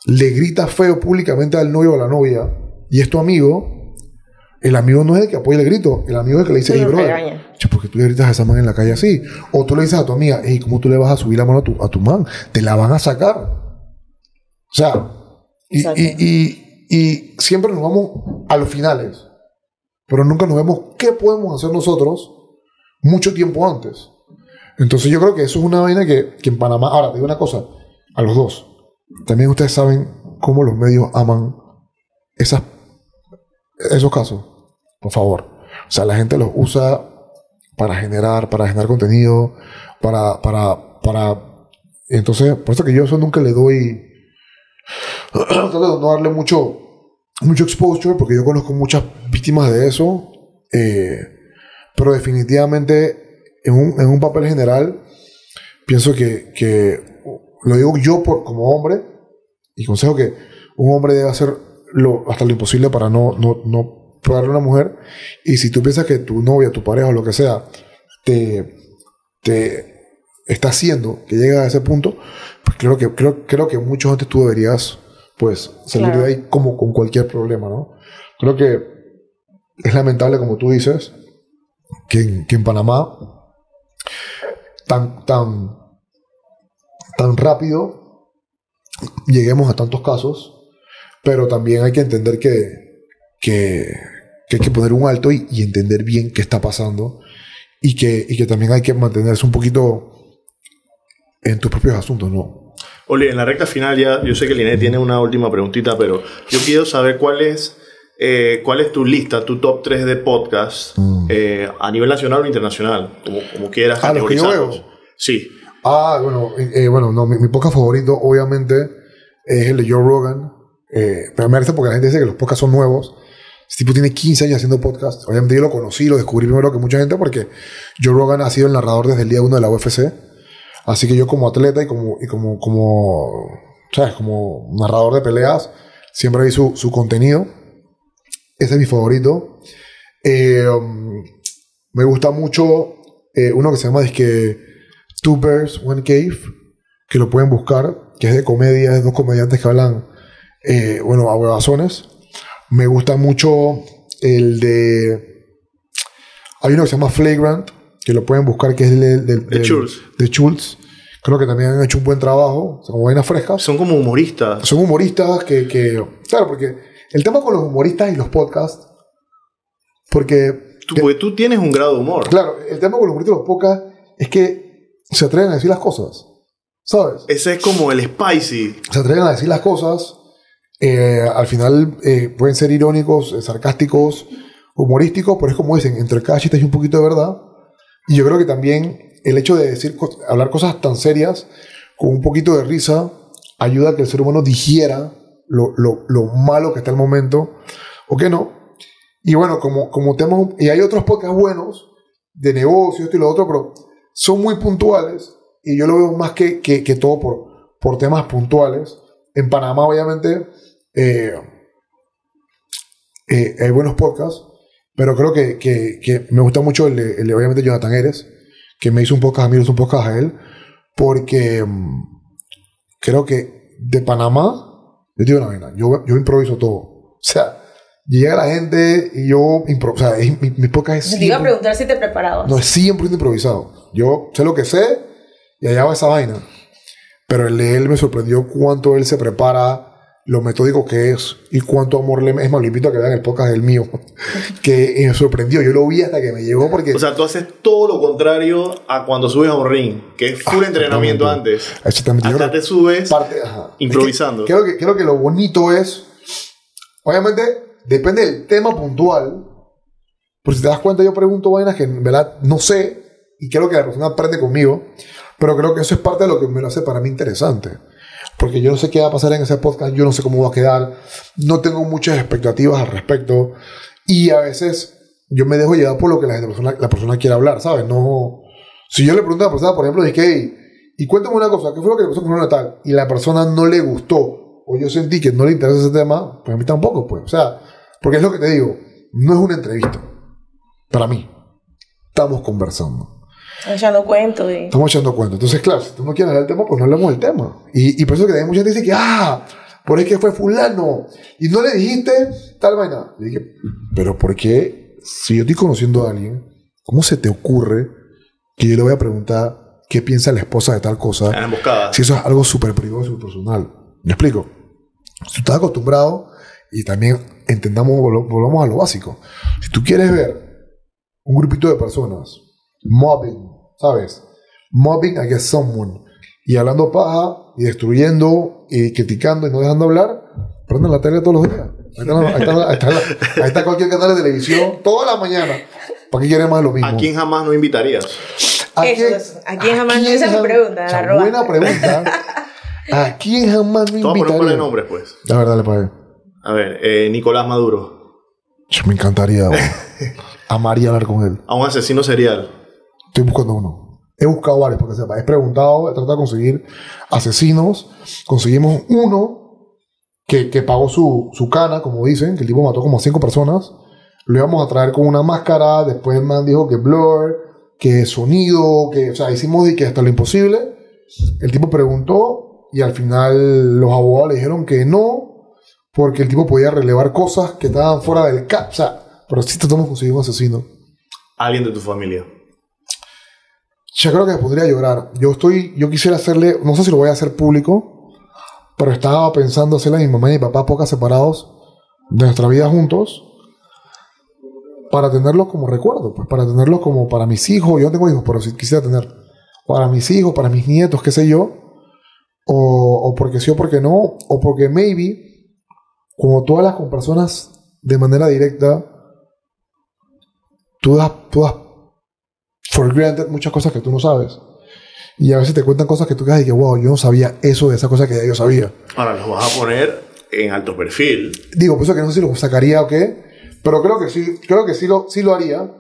le grita feo públicamente al novio o a la novia y es tu amigo, el amigo no es el que apoya el grito, el amigo es el que le dice, hey, brother, regaña. che, ¿por qué tú le gritas a esa man en la calle así? O tú le dices a tu amiga, hey, ¿cómo tú le vas a subir la mano a tu, a tu man? Te la van a sacar. O sea, y, y, y, y siempre nos vamos a los finales, pero nunca nos vemos qué podemos hacer nosotros mucho tiempo antes. Entonces yo creo que eso es una vaina que, que en Panamá, ahora te digo una cosa, a los dos, también ustedes saben cómo los medios aman esas, esos casos, por favor. O sea, la gente los usa para generar, para generar contenido, para, para, para... Entonces, por eso que yo eso nunca le doy... [clears throat] trato de no darle mucho, mucho exposure, porque yo conozco muchas víctimas de eso, eh, pero definitivamente en un, en un papel general, pienso que, que lo digo yo por, como hombre, y consejo que un hombre debe hacer lo, hasta lo imposible para no, no, no pegarle a una mujer. Y si tú piensas que tu novia, tu pareja o lo que sea, te, te está haciendo que llegue a ese punto, pues creo que, creo, creo que mucho antes tú deberías pues salir Claro. de ahí como con cualquier problema, ¿no? Creo que es lamentable, como tú dices, que en, que en Panamá tan, tan, tan rápido lleguemos a tantos casos, pero también hay que entender que, que, que hay que poner un alto y, y entender bien qué está pasando y que, y que también hay que mantenerse un poquito en tus propios asuntos, ¿no? Oli, en la recta final ya, yo sé que Linet tiene una última preguntita, pero yo quiero saber cuál es, eh, cuál es tu lista, tu top 3 de podcast eh, a nivel nacional o internacional, como, como quieras Mm. Ah, los que yo veo. Sí. Ah, bueno, eh, eh, bueno no, mi, mi podcast favorito obviamente es el de Joe Rogan. Eh, pero me parece porque la gente dice que los podcasts son nuevos. Este tipo tiene 15 años haciendo podcast. Obviamente yo lo conocí, lo descubrí primero que mucha gente porque Joe Rogan ha sido el narrador desde el día 1 de la UFC. Así que yo como atleta y como, como, como, ¿sabes? Como narrador de peleas, siempre vi su, su contenido. Ese es mi favorito. Eh, um, me gusta mucho eh, uno que se llama que Two Bears, One Cave, que lo pueden buscar, que es de comedia, es dos comediantes que hablan, eh, bueno, a huevazones. Me gusta mucho el de... Hay uno que se llama Flagrant, que lo pueden buscar, que es el De Schultz. de Schultz. Creo que también han hecho un buen trabajo, son vainas frescas. Son como humoristas. Son humoristas que, que... Claro, porque el tema con los humoristas y los podcasts, porque... Tú, porque tú tienes un grado de humor. Claro, el tema con los humoristas y los podcasts es que se atreven a decir las cosas, ¿sabes? Ese es como el spicy. se atreven a decir las cosas. Eh, al final eh, pueden ser irónicos, eh, sarcásticos, humorísticos, pero es como dicen, entre cada chiste hay un poquito de verdad. Y yo creo que también el hecho de decir, hablar cosas tan serias con un poquito de risa ayuda a que el ser humano digiera lo, lo- lo malo que está el momento o que no. Y bueno, como, como temas, y hay otros podcasts buenos de negocios, esto y lo otro, pero son muy puntuales y yo lo veo más que, que, que todo por, por temas puntuales. En Panamá, obviamente, eh, eh, hay buenos podcasts, pero creo que, que, que me gusta mucho el de, el de, obviamente, Jonathan Eres, que me hizo un podcast a mí, hizo un podcast a él, porque mm, creo que de Panamá, yo digo una vaina, yo, yo improviso todo. O sea, llega la gente y yo improviso. O sea, es- mi, mi podcast es Te iba a 100%, preguntar si te preparabas. no, es 100% improvisado. Yo sé lo que sé y allá va esa vaina. Pero el de él me sorprendió cuánto él se prepara, lo metódico que es y cuánto amor le... Es más, lo invito a que vean el podcast del mío. [laughs] que me sorprendió. Yo lo vi hasta que me llegó porque... O sea, tú haces todo lo contrario a cuando subes a un ring, que es full Ah, entrenamiento antes. Exactamente. Yo creo- te subes parte, improvisando. Es que creo, que, creo que lo bonito es, obviamente, depende del tema puntual. Por si te das cuenta, yo pregunto vainas que en verdad no sé y creo que la persona aprende conmigo, pero creo que eso es parte de lo que me lo hace para mí interesante. Porque yo no sé qué va a pasar en ese podcast, yo no sé cómo va a quedar, no tengo muchas expectativas al respecto y a veces yo me dejo llevar por lo que la, persona, la persona quiere hablar, ¿sabes? No, si yo le pregunto a la persona, por ejemplo, dije, hey, y cuéntame una cosa, ¿qué fue lo que le pasó con una tal? Y la persona no le gustó, o yo sentí que no le interesa ese tema, pues a mí tampoco, pues. O sea, porque es lo que te digo, no es una entrevista. Para mí. Estamos conversando. Estamos echando cuentos. Y... Estamos echando cuentos. Entonces, claro, si tú no quieres hablar del tema, pues no hablemos del tema. Y, y por eso que hay mucha gente que dice que, ah, por es que fue fulano. Y no le dijiste tal vaina. Le dije, pero ¿por qué? Si yo estoy conociendo a alguien, ¿cómo se te ocurre que yo le voy a preguntar qué piensa la esposa de tal cosa? En emboscada. Si eso es algo súper privado y súper personal. ¿Me explico? Si tú estás acostumbrado y también entendamos, vol- volvamos a lo básico. Si tú quieres ver un grupito de personas mobbing, ¿sabes? Mobbing against someone y hablando paja y destruyendo y criticando y no dejando hablar, prenden la tele todos los días. Ahí está, la- ahí está la- ahí está la- ahí está cualquier canal de televisión toda la mañana. ¿Para qué quieren más de lo mismo? ¿A quién jamás no invitarías? ¿A Eso, quién- eso. ¿A quién jamás no? Esa es mi pregunta, la buena pregunta. ¿A quién jamás me Te voy a poner un par de invitaría? nombres, pues. La verdad, le pagué. A ver, eh, Nicolás Maduro. Yo me encantaría. Amaría hablar con él. A un asesino serial. Estoy buscando uno. He buscado varios, porque sepa. He preguntado, he tratado de conseguir asesinos. Conseguimos uno que, que pagó su, su cana, como dicen, que el tipo mató como a cinco personas. Lo íbamos a traer con una máscara. Después el man dijo que blur, que sonido, que, o sea, hicimos de que hasta lo imposible. El tipo preguntó y al final los abogados le dijeron que no, porque el tipo podía relevar cosas que estaban fuera del cap. Sea, pero sí tratamos de conseguir un asesino. Alguien de tu familia. Yo creo que me pondría a llorar. Yo estoy, yo quisiera hacerle, no sé si lo voy a hacer público, pero estaba pensando hacerle a mi mamá y mi papá pocas separados de nuestra vida juntos para tenerlos como recuerdo, pues para tenerlos como para mis hijos. Yo no tengo hijos, pero si quisiera tener para mis hijos, para mis nietos, qué sé yo, o, porque sí o porque no, o porque maybe, como hablas con personas de manera directa, tú das, tú das for granted muchas cosas que tú no sabes. Y a veces te cuentan cosas que tú quedas y que, wow, yo no sabía eso de esa cosa que ya yo sabía. Ahora los vas a poner en alto perfil. Digo, por eso que no sé si lo sacaría o qué, pero creo que sí, creo que sí lo, sí lo haría.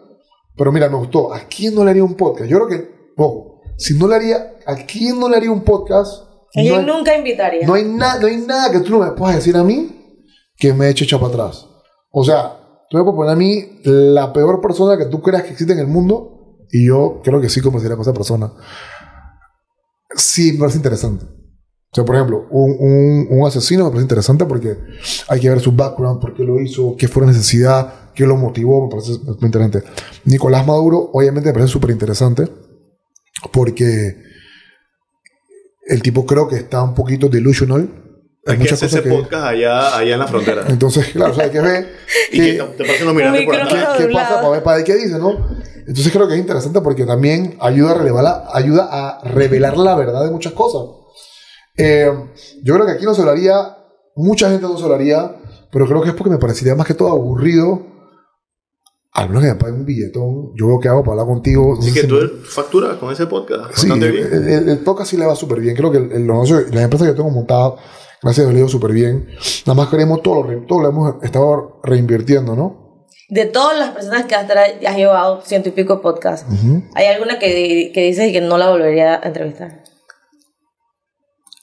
Pero mira, me gustó. ¿A quién no le haría un podcast? Yo creo que, ojo, si no le haría, ¿a quién no le haría un podcast? Yo No hay, nunca invitaría. no hay, na- no hay nada que tú no me puedas decir a mí que me eche echado para atrás. O sea, tú me puedes poner a mí la peor persona que tú creas que existe en el mundo y yo creo que sí conversaría con esa persona. Sí, me parece interesante. O sea, por ejemplo, un, un- asesino me parece interesante porque hay que ver su background, por qué lo hizo, qué fue la necesidad, qué lo motivó, me parece muy interesante. Nicolás Maduro, obviamente, me parece súper interesante porque el tipo creo que está un poquito delusional. Hay que hacer ese que- podcast allá, allá en la frontera. Entonces, claro, o sea, hay que ver [laughs] y que qué, te, pasen los migrantes por atrás. qué doblado. pasa para ver, para ver qué dice, ¿no? Entonces creo que es interesante porque también ayuda a, relevar la- ayuda a revelar la verdad de muchas cosas. Eh, yo creo que aquí no se hablaría, mucha gente no se hablaría, pero creo que es porque me parecería más que todo aburrido. Al menos que me paguen un billetón, yo veo qué hago para hablar contigo. no Así sé que si tú me- facturas con ese podcast Sí, bien. el, el- el podcast sí le va súper bien. Creo que el, el negocio, la empresa que yo tengo montada, gracias a Dios, le ha ido súper bien. Nada más queremos todo lo, re- todo lo hemos estado reinvirtiendo, ¿no? De todas las personas que has, has llevado ciento y pico de podcasts, Ujú. ¿hay alguna que, que dices que no la volvería a entrevistar?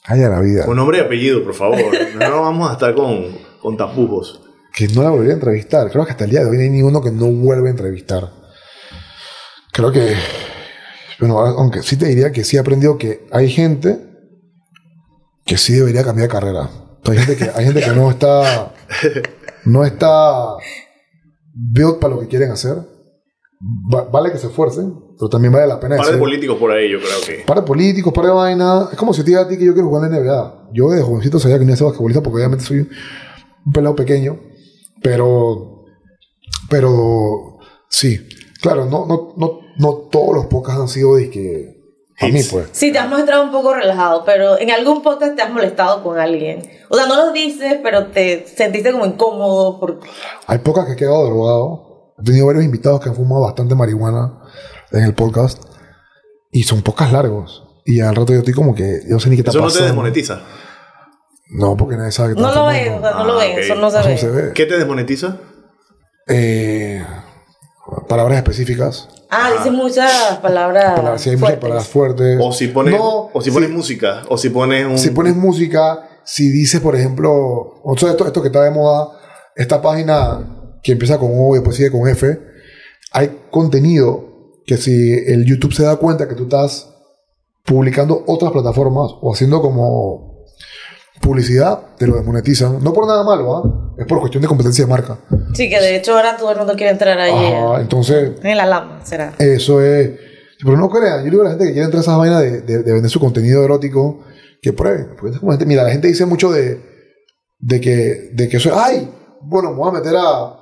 Ay, a la vida. Con nombre y apellido, por favor. [laughs] No vamos a estar con, con tapujos. Que no la volvería a entrevistar. Creo que hasta el día de hoy no hay ninguno que no vuelve a entrevistar. Creo que. Bueno, aunque sí te diría que sí he aprendido que hay gente que sí debería cambiar de carrera. Hay gente que, hay gente que no está. No está built para lo que quieren hacer. Va- vale que se esfuercen, pero también vale la pena Un par de políticos por ahí, yo creo que. Par de políticos, par de vaina. Es como si te diga a ti que yo quiero jugar en la NBA. Yo de jovencito sabía que no iba a ser basquetbolista porque obviamente soy un pelado pequeño. Pero. Pero. Sí. Claro, no, no, no, no todos los podcasts han sido de que A mí, Hits. pues. Sí, te has mostrado un poco relajado, pero en algún podcast te has molestado con alguien. O sea, no lo dices, pero te sentiste como incómodo por... Hay pocas que he quedado drogado. He tenido varios invitados que han fumado bastante marihuana en el podcast. Y son pocas largos. Y al rato yo estoy como que, yo no sé ni qué está Eso no te pasando. desmonetiza. No, porque nadie sabe que No lo ven, o sea, no Ah, lo ven, ok. eso no se Eso ve. no se ve. ¿Qué te desmonetiza? Eh, palabras específicas. Ah, dices muchas palabras hay muchas fuertes. palabras fuertes. O si pones, No, o si pones sí. música, o si pones un... Si pones música, si dices, por ejemplo, o sea, esto, esto que está de moda, esta página que empieza con O y después sigue con F, hay contenido que si el YouTube se da cuenta que tú estás publicando otras plataformas o haciendo como publicidad, te lo desmonetizan. No por nada malo, ¿ah? Es por cuestión de competencia de marca. Sí, que de hecho ahora todo el mundo quiere entrar ahí. Ajá, entonces, En la lama, será. eso es. Pero no crean, yo digo a la gente que quiere entrar a esas vainas de, de- de vender su contenido erótico, que prueben. Porque es como gente- mira, la gente dice mucho de, de que, de que eso es, ay, bueno, me voy a meter a,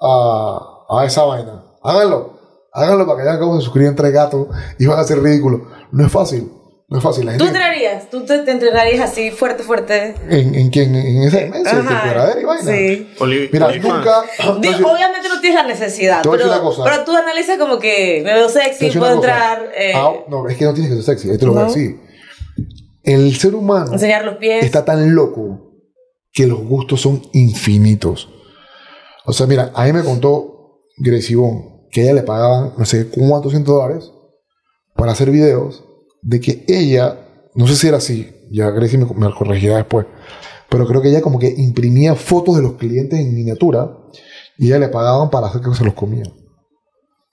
a, a esa vaina. Háganlo, háganlo para que hayan cabo de suscribir entre gatos y van a ser ridículos. No es fácil, no es fácil. La ¿Tú gente, entrarías? ¿Tú te, te entrenarías así fuerte, fuerte? en, en, quién? en esa demencia, en y vaina. Sí. Oli- Mira, nunca. Di- [laughs] obviamente no tienes la necesidad, Te voy a pero, decir una cosa. pero tú analizas como que me veo sexy, puedo entrar, eh, Ah, no, es que no tienes que ser sexy, ahí te lo voy a decir. El ser humano enseñar los pies. está tan loco que los gustos son infinitos. O sea, mira, a mí me contó Gracie Bond que ella le pagaban no sé cuántos cientos dólares para hacer videos de que ella, no sé si era así, ya Gracie me, me corregirá después, pero creo que ella como que imprimía fotos de los clientes en miniatura y ella le pagaban para hacer que se los comían.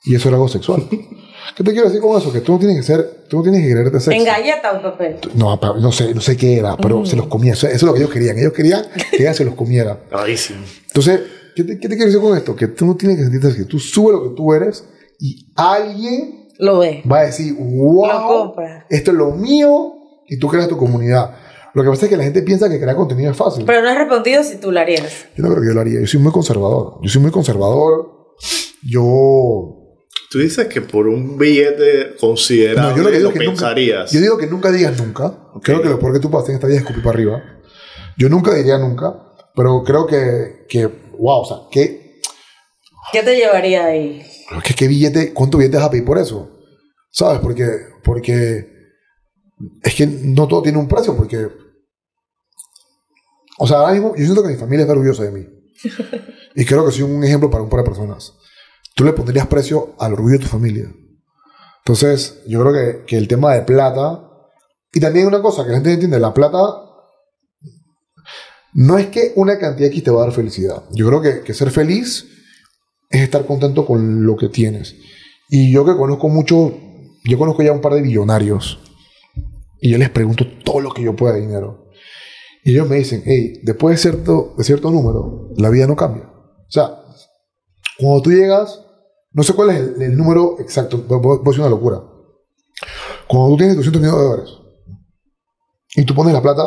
Y eso era algo sexual. [laughs] ¿Qué te quiero decir con eso? Que tú no tienes que ser, tú no tienes que creerte sexy. en galleta o papel. No, no sé, no sé qué era, pero se los comía. Eso, eso es lo que ellos querían. Ellos querían que ella se los comiera. [laughs] Carísimo. Entonces, ¿qué te, qué te quiero decir con esto? Que tú no tienes que sentirte así. Tú sube lo que tú eres y alguien Lo ve. va a decir, Lo wow, compra. esto es lo mío y tú creas tu comunidad. Lo que pasa es que la gente piensa que crear contenido es fácil. Pero no has respondido si tú lo harías. Yo no creo que yo lo haría. Yo soy muy conservador. Yo soy muy conservador. Yo Tú dices que por un billete considerable No, yo lo que digo lo que nunca, pensarías. yo digo que nunca digas nunca. Creo que lo peor que tú puedes hacer en esta vida es escupir para arriba. Yo nunca diría nunca, pero creo que, que wow, o sea, ¿qué, ¿Qué te llevaría ahí? qué, qué billete, cuánto billete vas a pedir por eso? ¿Sabes? Porque, porque es que no todo tiene un precio, porque, o sea, ahora mismo yo siento que mi familia está orgullosa de mí. [laughs] Y creo que soy un ejemplo para un par de personas. Tú le pondrías precio al orgullo de tu familia. Entonces, yo creo que, que el tema de plata. Y también una cosa que la gente entiende: la plata no es que una cantidad X te va a dar felicidad. Yo creo que, que ser feliz es estar contento con lo que tienes. Y yo que conozco mucho, yo conozco ya un par de billonarios. Y yo les pregunto todo lo que yo pueda dinero. Y ellos me dicen, hey, después de cierto, de cierto número, la vida no cambia. O sea, cuando tú llegas, no sé cuál es el, número exacto, voy a decir una locura. Cuando tú tienes 200 millones dólares y tú pones la plata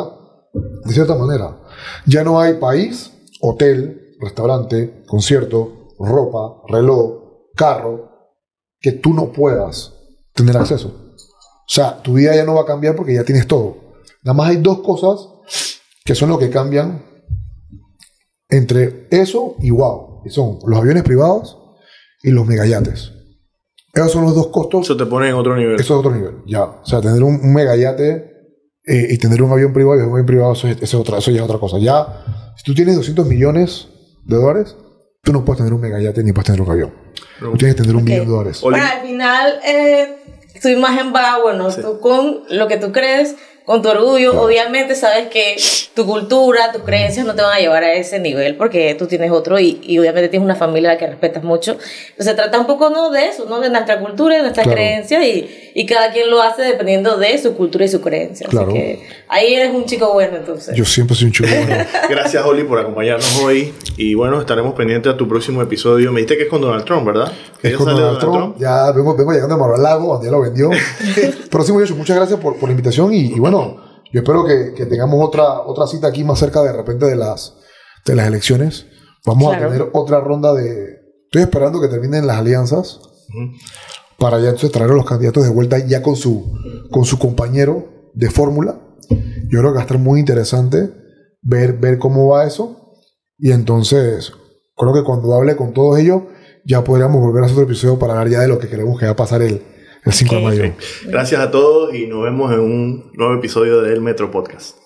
de cierta manera, ya no hay país, hotel, restaurante, concierto, ropa, reloj, carro, que tú no puedas tener acceso. O sea, tu vida ya no va a cambiar porque ya tienes todo. Nada más hay dos cosas que son lo que cambian entre eso y wow. Y son los aviones privados y los megayates. Esos son los dos costos. Eso te pone en otro nivel. Eso es otro nivel, ya. O sea, tener un, un megayate eh, y tener un avión privado y un avión privado, eso, es, eso, es otra, eso ya es otra cosa. Ya, si tú tienes 200 millones de dólares, tú no puedes tener un megayate ni puedes tener un avión. No. Tú tienes que tener un millón de dólares. Bueno, al final, eh, tu imagen va, bueno, tú con lo que tú crees, con tu orgullo. Obviamente sabes que tu cultura, tus creencias no te van a llevar a ese nivel porque tú tienes otro y, y obviamente tienes una familia a la que respetas mucho. Entonces se trata un poco ¿no? de eso, ¿no? de nuestra cultura y de nuestras Claro. creencias y, y cada quien lo hace dependiendo de su cultura y su creencia. Claro. Así que ahí eres un chico bueno entonces. Yo siempre soy un chico bueno. [laughs] Gracias, Oli, por acompañarnos hoy. Y bueno, estaremos pendientes a tu próximo episodio. Me dijiste que es con Donald Trump, ¿verdad? Que Es con sale Donald Trump. Ya vengo, vengo llegando a Mar-a-Lago, donde ya lo vendió. Pero sí, muchachos, muchas gracias por, por la invitación. Y, y bueno, yo espero que, que tengamos otra, otra cita aquí más cerca de repente de las, de las elecciones. Vamos Claro. a tener otra ronda de. Estoy esperando que terminen las alianzas. Para ya entonces traer a los candidatos de vuelta ya con su, con su compañero de fórmula. Yo creo que va a estar muy interesante ver, ver cómo va eso. Y entonces, creo que cuando hable con todos ellos, ya podríamos volver a hacer otro episodio para hablar ya de lo que queremos que va a pasar el, el 5 de mayo. Gracias a todos y nos vemos en un nuevo episodio del Metro Podcast.